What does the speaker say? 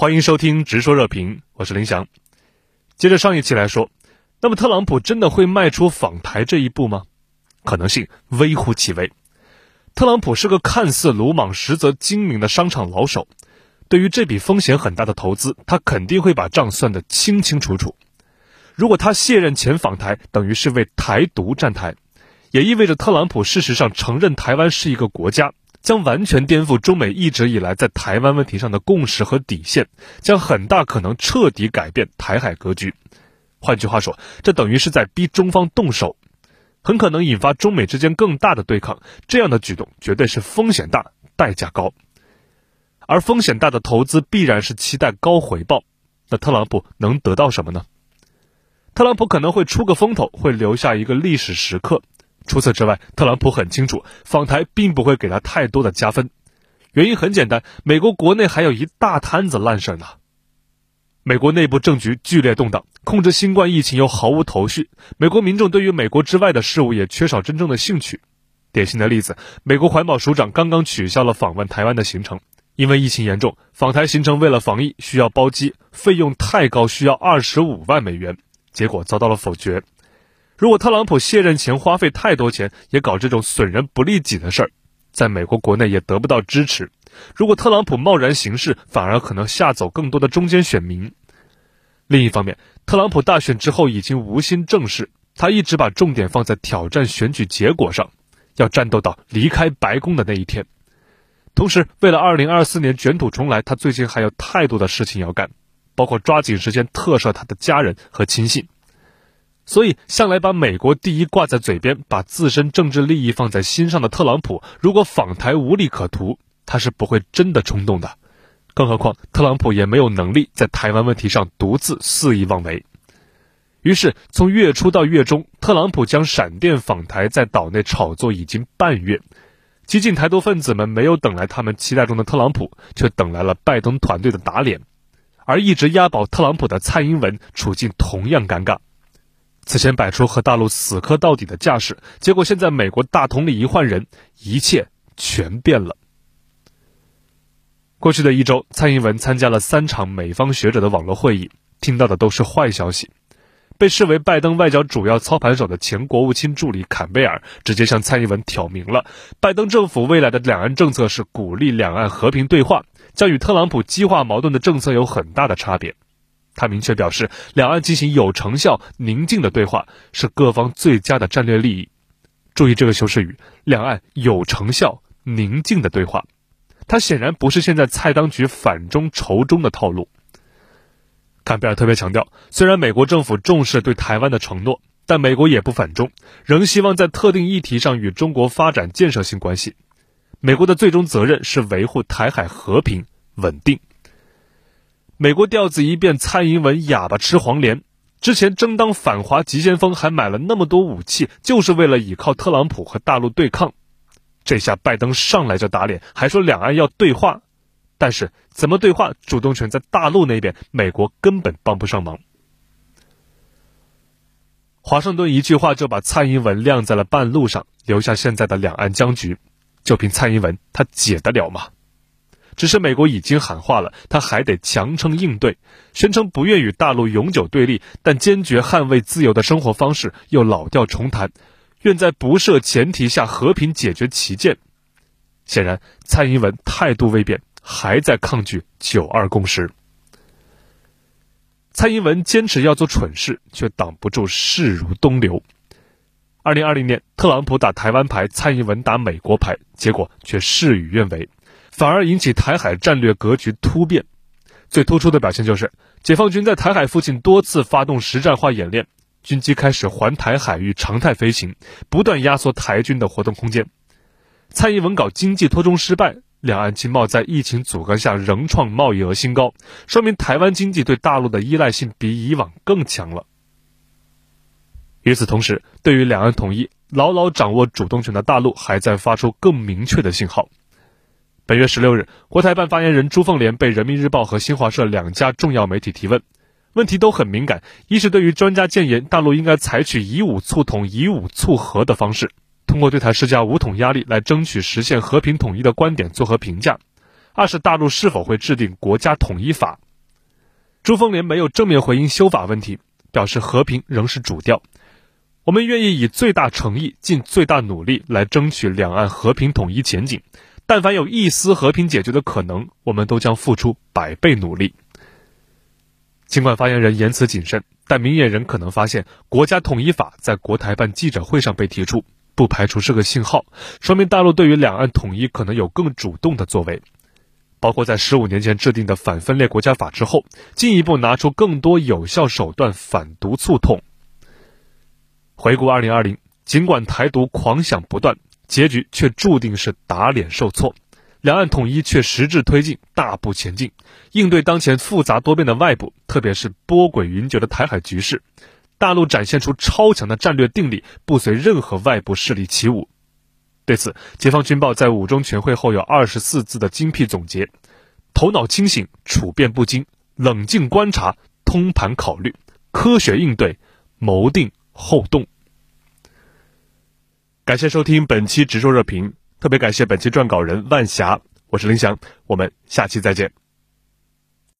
欢迎收听直说热评，我是林翔。接着上一期来说，那么特朗普真的会迈出访台这一步吗？可能性微乎其微。特朗普是个看似鲁莽，实则精明的商场老手，对于这笔风险很大的投资，他肯定会把账算得清清楚楚。如果他卸任前访台，等于是为台独站台，也意味着特朗普事实上承认台湾是一个国家。将完全颠覆中美一直以来在台湾问题上的共识和底线，将很大可能彻底改变台海格局。换句话说，这等于是在逼中方动手，很可能引发中美之间更大的对抗。这样的举动绝对是风险大、代价高，而风险大的投资必然是期待高回报。那特朗普能得到什么呢？特朗普可能会出个风头，会留下一个历史时刻。除此之外，特朗普很清楚，访台并不会给他太多的加分。原因很简单，美国国内还有一大摊子烂事儿呢。美国内部政局剧烈动荡，控制新冠疫情又毫无头绪，美国民众对于美国之外的事物也缺少真正的兴趣。典型的例子，美国环保署长刚刚取消了访问台湾的行程，因为疫情严重，访台行程为了防疫需要包机，费用太高，需要二十五万美元，结果遭到了否决。如果特朗普卸任前花费太多钱，也搞这种损人不利己的事儿，在美国国内也得不到支持。如果特朗普贸然行事，反而可能吓走更多的中间选民。另一方面，特朗普大选之后已经无心政事，他一直把重点放在挑战选举结果上，要战斗到离开白宫的那一天。同时，为了2024年卷土重来，他最近还有太多的事情要干，包括抓紧时间特赦他的家人和亲信。所以，向来把美国第一挂在嘴边，把自身政治利益放在心上的特朗普，如果访台无利可图，他是不会真的冲动的。更何况，特朗普也没有能力在台湾问题上独自肆意妄为。于是，从月初到月中，特朗普将闪电访台在岛内炒作已经半月。激进台独分子们没有等来他们期待中的特朗普，却等来了拜登团队的打脸。而一直押宝特朗普的蔡英文，处境同样尴尬。此前摆出和大陆死磕到底的架势，结果现在美国大统领一换人，一切全变了。过去的一周，蔡英文参加了三场美方学者的网络会议，听到的都是坏消息。被视为拜登外交主要操盘手的前国务卿助理坎贝尔直接向蔡英文挑明了，拜登政府未来的两岸政策是鼓励两岸和平对话，将与特朗普激化矛盾的政策有很大的差别。他明确表示，两岸进行有成效、宁静的对话是各方最佳的战略利益。注意这个修饰语：两岸有成效、宁静的对话。他显然不是现在蔡当局反中仇中的套路。坎贝尔特别强调，虽然美国政府重视对台湾的承诺，但美国也不反中，仍希望在特定议题上与中国发展建设性关系。美国的最终责任是维护台海和平稳定。美国调子一变，蔡英文哑巴吃黄连。之前争当反华急先锋，还买了那么多武器，就是为了倚靠特朗普和大陆对抗。这下拜登上来就打脸，还说两岸要对话，但是怎么对话，主动权在大陆那边，美国根本帮不上忙。华盛顿一句话就把蔡英文晾在了半路上，留下现在的两岸僵局。就凭蔡英文，他解得了吗？只是美国已经喊话了，他还得强撑应对，宣称不愿与大陆永久对立，但坚决捍卫自由的生活方式，又老调重弹，愿在不设前提下和平解决旗舰。显然，蔡英文态度未变，还在抗拒九二共识。蔡英文坚持要做蠢事，却挡不住势如东流。二零二零年，特朗普打台湾牌，蔡英文打美国牌，结果却事与愿违。反而引起台海战略格局突变，最突出的表现就是解放军在台海附近多次发动实战化演练，军机开始环台海域常态飞行，不断压缩台军的活动空间。蔡英文搞经济脱中失败，两岸经贸在疫情阻隔下仍创贸易额新高，说明台湾经济对大陆的依赖性比以往更强了。与此同时，对于两岸统一牢牢掌握主动权的大陆，还在发出更明确的信号。本月十六日，国台办发言人朱凤莲被人民日报和新华社两家重要媒体提问，问题都很敏感。一是对于专家建言，大陆应该采取以武促统、以武促和的方式，通过对台施加武统压力来争取实现和平统一的观点作何评价；二是大陆是否会制定国家统一法，朱凤莲没有正面回应修法问题，表示和平仍是主调。我们愿意以最大诚意、尽最大努力来争取两岸和平统一前景。但凡有一丝和平解决的可能，我们都将付出百倍努力。尽管发言人言辞谨慎，但明眼人可能发现，国家统一法在国台办记者会上被提出，不排除是个信号，说明大陆对于两岸统一可能有更主动的作为。包括在十五年前制定的反分裂国家法之后，进一步拿出更多有效手段反独促统。回顾二零二零，尽管台独狂想不断。结局却注定是打脸受挫，两岸统一却实质推进，大步前进。应对当前复杂多变的外部，特别是波诡云谲的台海局势，大陆展现出超强的战略定力，不随任何外部势力起舞。对此，解放军报在五中全会后有二十四字的精辟总结：头脑清醒，处变不惊，冷静观察，通盘考虑，科学应对，谋定后动。感谢收听本期直说热评，特别感谢本期撰稿人万霞，我是林翔，我们下期再见。